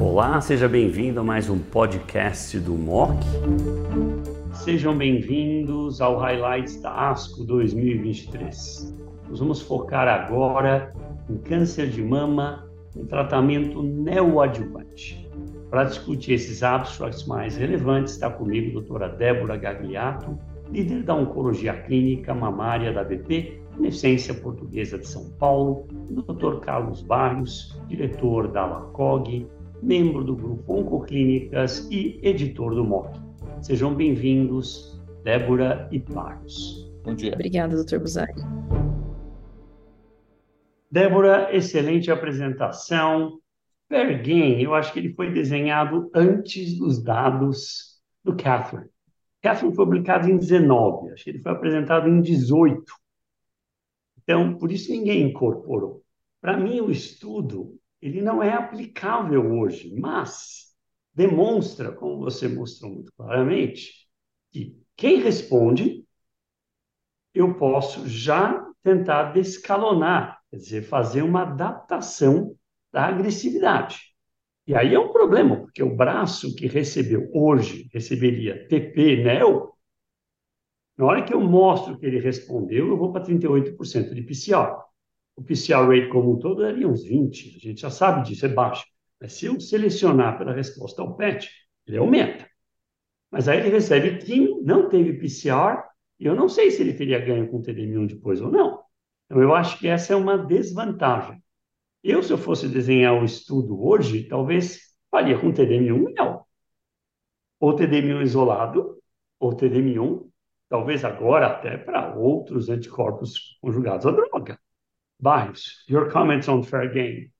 Olá, seja bem-vindo a mais um podcast do MOC. Sejam bem-vindos ao Highlights da ASCO 2023. Nós vamos focar agora em câncer de mama, um tratamento neoadjuvante. Para discutir esses abstracts mais relevantes, está comigo a doutora Débora Gagliato, líder da Oncologia Clínica Mamária da BP, Beneficência Portuguesa de São Paulo, o Dr. Carlos Barrios, diretor da LACOG, membro do grupo Oncoclínicas e editor do MOC. Sejam bem-vindos, Débora e Barrios. Bom dia. Obrigada, doutor Buzari. Débora, excelente apresentação. Bergen, eu acho que ele foi desenhado antes dos dados do Catherine. Catherine foi publicado em 19, acho que ele foi apresentado em 18. Então, por isso ninguém incorporou. Para mim, o estudo ele não é aplicável hoje, mas demonstra, como você mostrou muito claramente, que quem responde, eu posso já tentar descalonar, quer dizer, fazer uma adaptação da agressividade. E aí é um problema, porque o braço que recebeu hoje receberia TP NEO, na hora que eu mostro que ele respondeu, eu vou para 38% de PCR. O PCR rate como um todo daria uns 20, a gente já sabe disso, é baixo. Mas se eu selecionar pela resposta ao PET, ele aumenta. Mas aí ele recebe químio, não teve PCR, e eu não sei se ele teria ganho com TDM1 depois ou não. Então eu acho que essa é uma desvantagem. Eu, se eu fosse desenhar o estudo hoje, talvez faria com TDM1 não. Ou TDM1 isolado, ou TDM1, talvez agora até para outros anticorpos conjugados à droga. Barros, your comments on Fair Game.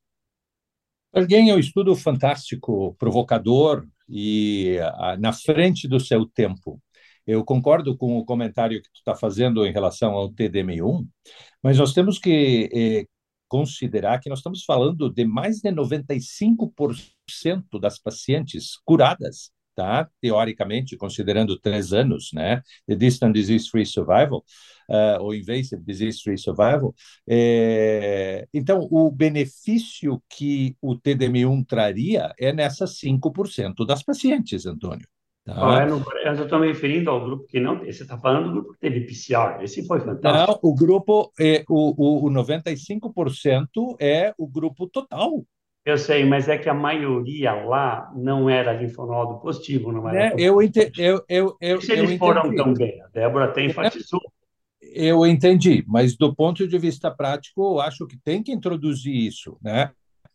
Fair Game é um estudo fantástico, provocador e uh, na frente do seu tempo. Eu concordo com o comentário que tu está fazendo em relação ao TDM1, mas nós temos que eh, considerar que nós estamos falando de mais de 95% das pacientes curadas tá? Teoricamente, considerando três anos, né? The Distant Disease-Free Survival, uh, ou Invasive Disease-Free Survival. É... Então, o benefício que o TDM1 traria é nessas 5% das pacientes, Antônio. Tá? Ah, eu, eu estou me referindo ao grupo que não. Você está falando do grupo que teve PCR, esse foi fantástico. Não, o grupo, é, o, o, o 95% é o grupo total. Eu sei, mas é que a maioria lá não era linfonodo positivo, não era. É, eu, ente, eu, eu, eu, se eles eu foram entendi. tão bem, a Débora até enfatizou. Eu entendi, mas do ponto de vista prático, eu acho que tem que introduzir isso, né?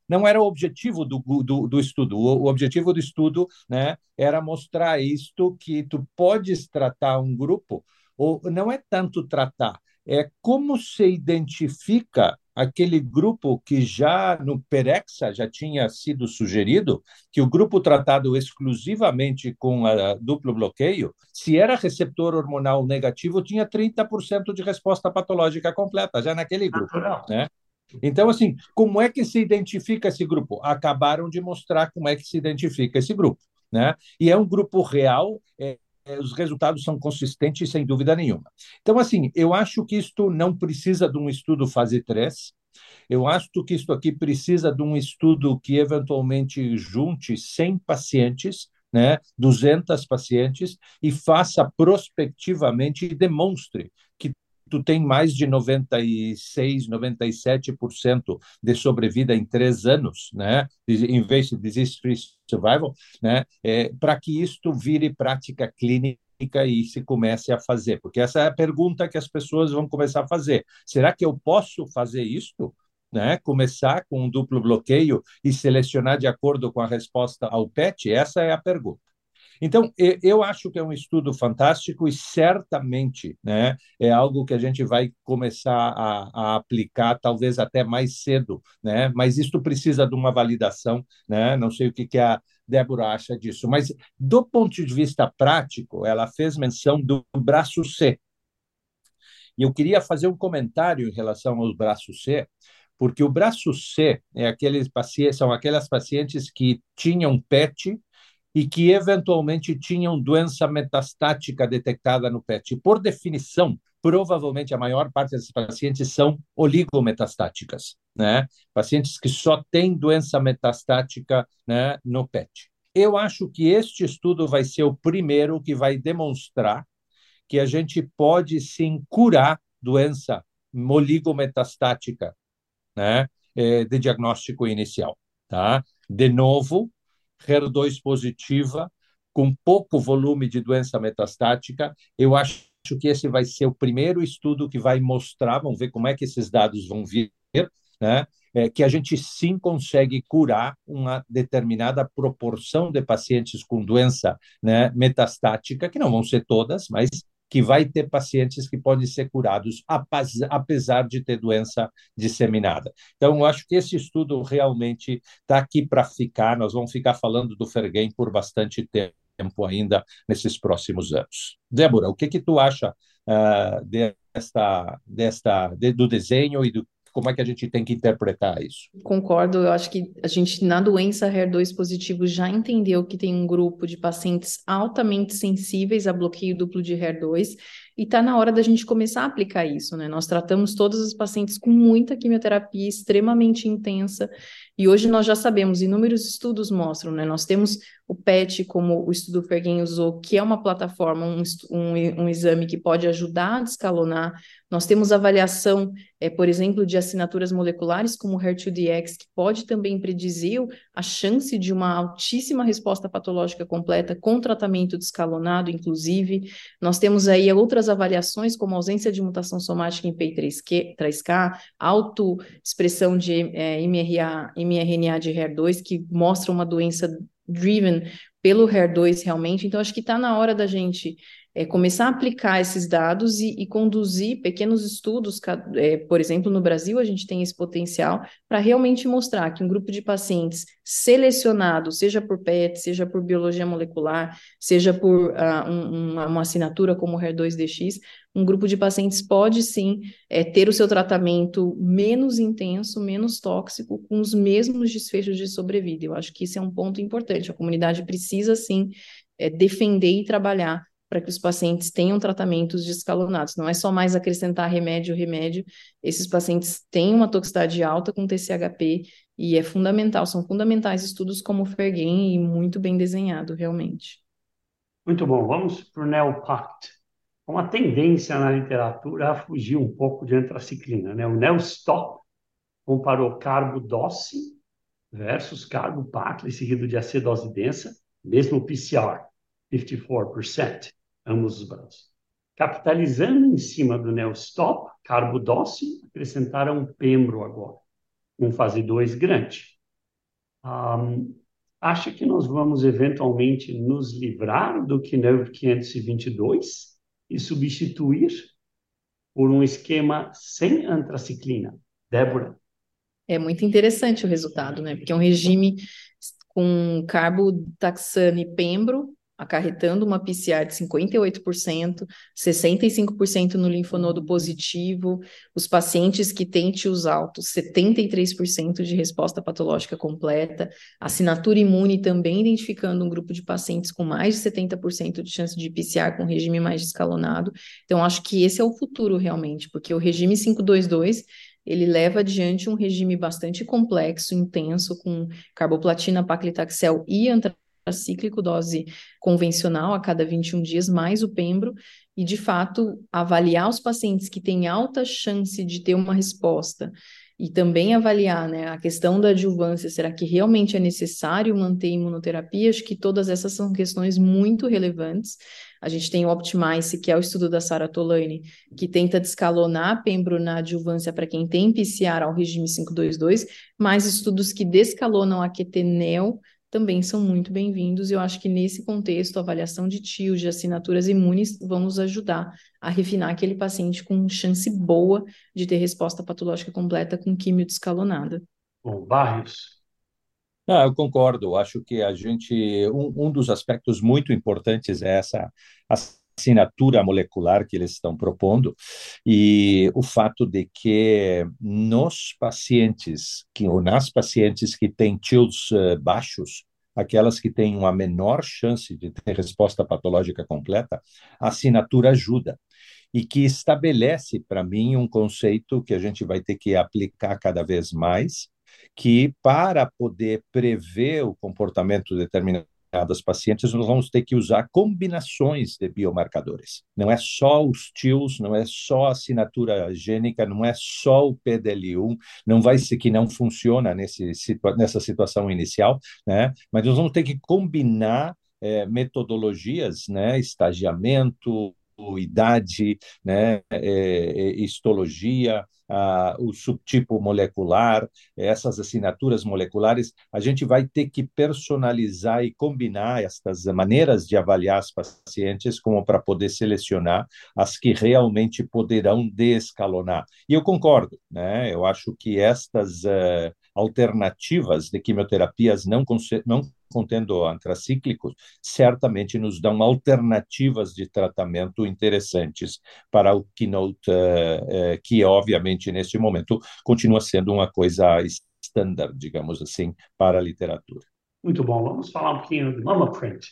Não era o objetivo do, do, do estudo. O, o, objetivo do estudo né, era mostrar isto que tu podes tratar um grupo, ou não é tanto tratar, é como se identifica aquele grupo que já no Perexa já tinha sido sugerido, que o grupo tratado exclusivamente com a duplo bloqueio, se era receptor hormonal negativo, tinha 30% de resposta patológica completa, já naquele grupo. Né? Então, assim, como é que se identifica esse grupo? Acabaram de mostrar como é que se identifica esse grupo. Né? E é um grupo real, é, os resultados são consistentes, sem dúvida nenhuma. Então, assim, eu acho que isto não precisa de um estudo fase 3, eu acho que isto aqui precisa de um estudo que eventualmente junte 100 pacientes, né, 200 pacientes, e faça prospectivamente e demonstre que tu tem mais de 96, 97% de sobrevida em três anos, né, em vez de disease-free survival, né, é, para que isto vire prática clínica e se comece a fazer, porque essa é a pergunta que as pessoas vão começar a fazer. Será que eu posso fazer isto? Né? Começar com um duplo bloqueio e selecionar de acordo com a resposta ao PET? Essa é a pergunta. Então, eu acho que é um estudo fantástico e certamente né, é algo que a gente vai começar a, a, aplicar, talvez até mais cedo, né? mas isso precisa de uma validação. Né? Não sei o que, que a Débora acha disso, mas do ponto de vista prático, ela fez menção do braço C. E eu queria fazer um comentário em relação aos braços C, porque o braço C é aqueles são aquelas pacientes que tinham PET e que eventualmente tinham doença metastática detectada no PET. Por definição, provavelmente a maior parte desses pacientes são oligometastáticas. né? Pacientes que só têm doença metastática, né, no PET. Eu acho que este estudo vai ser o primeiro que vai demonstrar que a gente pode sim curar doença oligometastática, né, é, de diagnóstico inicial, tá? De novo, HER2 positiva, com pouco volume de doença metastática, eu acho que esse vai ser o primeiro estudo que vai mostrar, vamos ver como é que esses dados vão vir, né? É, que a gente sim consegue curar uma determinada proporção de pacientes com doença né, metastática, que não vão ser todas, mas que vai ter pacientes que podem ser curados apesar de ter doença disseminada. Então, eu acho que esse estudo realmente está aqui para ficar. Nós vamos ficar falando do Fergen por bastante tempo ainda nesses próximos anos. Débora, o que que tu acha uh, desta, desta, de, do desenho e do como é que a gente tem que interpretar isso? Concordo, eu acho que a gente, na doença HER2 positivo, já entendeu que tem um grupo de pacientes altamente sensíveis a bloqueio duplo de HER2 e está na hora da gente começar a aplicar isso, né? Nós tratamos todos os pacientes com muita quimioterapia extremamente intensa e hoje nós já sabemos, inúmeros estudos mostram, né? Nós temos o PET, como o estudo Fergen usou, que é uma plataforma, um, um, um exame que pode ajudar a descalonar. Nós temos avaliação, é, por exemplo, de assinaturas moleculares, como o HER2-DX, que pode também predizer a chance de uma altíssima resposta patológica completa com tratamento descalonado, inclusive. Nós temos aí outras avaliações, como ausência de mutação somática em PI3K, autoexpressão de é, MRA, mRNA de HER2, que mostra uma doença driven pelo HER2 realmente. Então, acho que está na hora da gente é, começar a aplicar esses dados e, e conduzir pequenos estudos, é, por exemplo, no Brasil, a gente tem esse potencial para realmente mostrar que um grupo de pacientes selecionado, seja por PET, seja por biologia molecular, seja por uh, um, uma, uma, assinatura como o HER2-DX, um grupo de pacientes pode sim é, ter o seu tratamento menos intenso, menos tóxico, com os mesmos desfechos de sobrevida. Eu acho que isso é um ponto importante. A comunidade precisa sim é, defender e trabalhar para que os pacientes tenham tratamentos descalonados. Não é só mais acrescentar remédio, remédio. Esses pacientes têm uma toxicidade alta com TCHP e é fundamental, são fundamentais estudos como o Fergen e muito bem desenhado, realmente. Muito bom. Vamos para o NeoPact. Uma tendência na literatura a fugir um pouco de antraciclina. Né? O NeoStop comparou carbo-doce versus carbo-pacle seguido de acidose densa, mesmo PCR, 54% ambos os braços. Capitalizando em cima do NeoStop, carbo doce, acrescentaram Pembro agora, um fase 2 grande. Um, acha que nós vamos eventualmente nos livrar do Kinevro 522 e substituir por um esquema sem antraciclina? Débora? É muito interessante o resultado, né? Porque é um regime com carbotaxane e pembro acarretando uma PCR de 58%, 65% no linfonodo positivo, os pacientes que têm tios altos, 73% de resposta patológica completa, assinatura imune também identificando um grupo de pacientes com mais de 70% de chance de PCR com regime mais escalonado. Então, acho que esse é o futuro realmente, porque o regime 522 ele leva adiante um regime bastante complexo, intenso, com carboplatina, paclitaxel e antra cíclico, dose convencional a cada 21 dias, mais o pembro, e de fato avaliar os pacientes que têm alta chance de ter uma resposta e também avaliar né, a questão da adjuvância, será que realmente é necessário manter imunoterapia? Acho que todas essas são questões muito relevantes. A gente tem o Optimize, que é o estudo da Sara Tolani, que tenta descalonar pembro na adjuvância para quem tem PCR ao regime 522, mais estudos que descalonam a QTNEL também são muito bem-vindos. E eu acho que nesse contexto, a avaliação de tios, de assinaturas imunes, vão nos ajudar a refinar aquele paciente com chance boa de ter resposta patológica completa com químio descalonada. Bom, Barrios. Não, eu concordo. Acho que a gente um, um dos aspectos muito importantes é essa assinatura molecular que eles estão propondo e o fato de que nos pacientes que ou nas pacientes que têm TILs uh, baixos aquelas que têm uma menor chance de ter resposta patológica completa, a assinatura ajuda. e que estabelece para mim um conceito que a gente vai ter que aplicar cada vez mais, que para poder prever o comportamento determinado das pacientes, nós vamos ter que usar combinações de biomarcadores. Não é só os TILs, não é só a assinatura gênica, não é só o PDL1, não vai ser que não funciona nesse, nessa situação inicial, né? mas nós vamos ter que combinar é, metodologias, né? estagiamento, idade, né, é, é, histologia, a, o subtipo molecular, essas assinaturas moleculares, a gente vai ter que personalizar e combinar estas maneiras de avaliar as pacientes como para poder selecionar as que realmente poderão descalonar. E eu concordo, né? Eu acho que estas uh, alternativas de quimioterapias não, não contendo antracíclicos, certamente nos dão alternativas de tratamento interessantes para o keynote, uh, uh, que obviamente neste momento continua sendo uma coisa standard, digamos assim, para a literatura. Muito bom, vamos falar um pouquinho do Mama Print.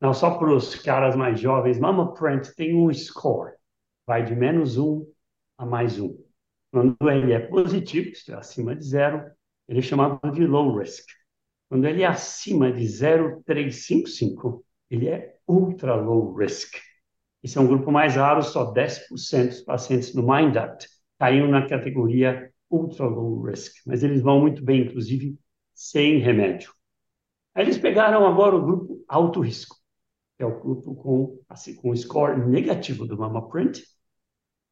Não só para os caras mais jovens, Mama Print tem um score, vai de menos um a mais um. Quando ele é positivo, é acima de zero, ele é chamado de low risk. Quando ele é acima de 0,355, ele é ultra low risk. Esse é um grupo mais raro, só 10% dos pacientes no MindAct caíram na categoria ultra low risk, mas eles vão muito bem, inclusive sem remédio. Aí eles pegaram agora o grupo alto risco, que é o grupo com, assim, com score negativo do MamaPrint,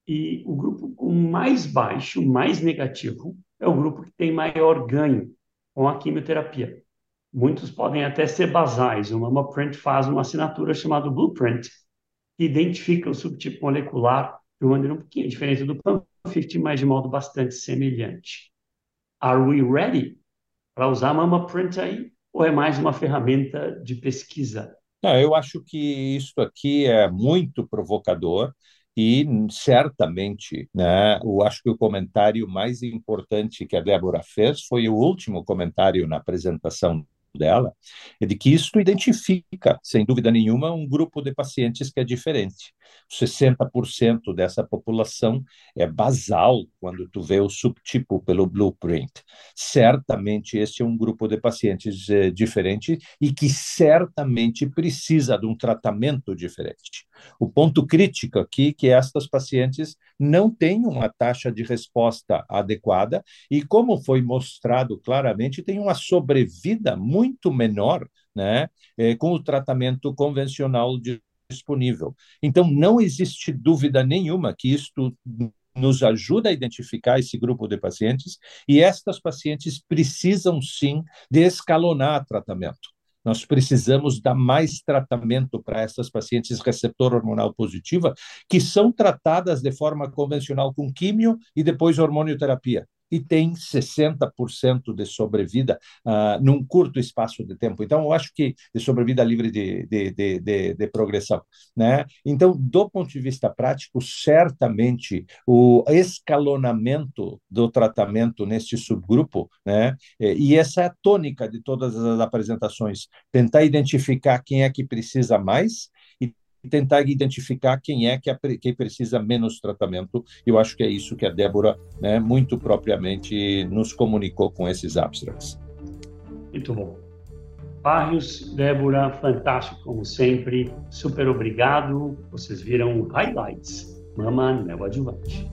e o grupo com mais baixo, mais negativo, é o grupo que tem maior ganho com a quimioterapia. Muitos podem até ser basais. O MamaPrint faz uma assinatura chamada Blueprint, que identifica o subtipo molecular de uma maneira um pouquinho diferente do PAM50, mas de modo bastante semelhante. Are we ready para usar MamaPrint aí? Ou é mais uma ferramenta de pesquisa? Não, eu acho que isso aqui é muito provocador e certamente, né, eu acho que o comentário mais importante que a Débora fez foi o último comentário na apresentação dela, é de que isto identifica, sem dúvida nenhuma, um grupo de pacientes que é diferente. 60% dessa população é basal quando tu vê o subtipo pelo blueprint. Certamente este é um grupo de pacientes eh, diferente e que certamente precisa de um tratamento diferente. O ponto crítico aqui é que estas pacientes não têm uma taxa de resposta adequada e, como foi mostrado claramente, têm uma sobrevida muito menor né, eh, com o tratamento convencional disponível. Então, não existe dúvida nenhuma que isto nos ajuda a identificar esse grupo de pacientes e estas pacientes precisam sim de escalonar tratamento. Nós precisamos dar mais tratamento para essas pacientes receptor hormonal positiva que são tratadas de forma convencional com químio e depois hormonioterapia e tem 60% de sobrevida uh, num curto espaço de tempo. Então, eu acho que de sobrevida livre de, de, de, de, de progressão. Né? Então, do ponto de vista prático, certamente o escalonamento do tratamento neste subgrupo, né? e essa é a tônica de todas as apresentações, tentar identificar quem é que precisa mais e tentar identificar quem é que, é, quem precisa menos tratamento. Eu acho que é isso que a Débora, né, muito propriamente, nos comunicou com esses abstracts. Muito bom. Barrios, Débora, fantástico como sempre. Super obrigado. Vocês viram highlights. Mama Neoadjuvante.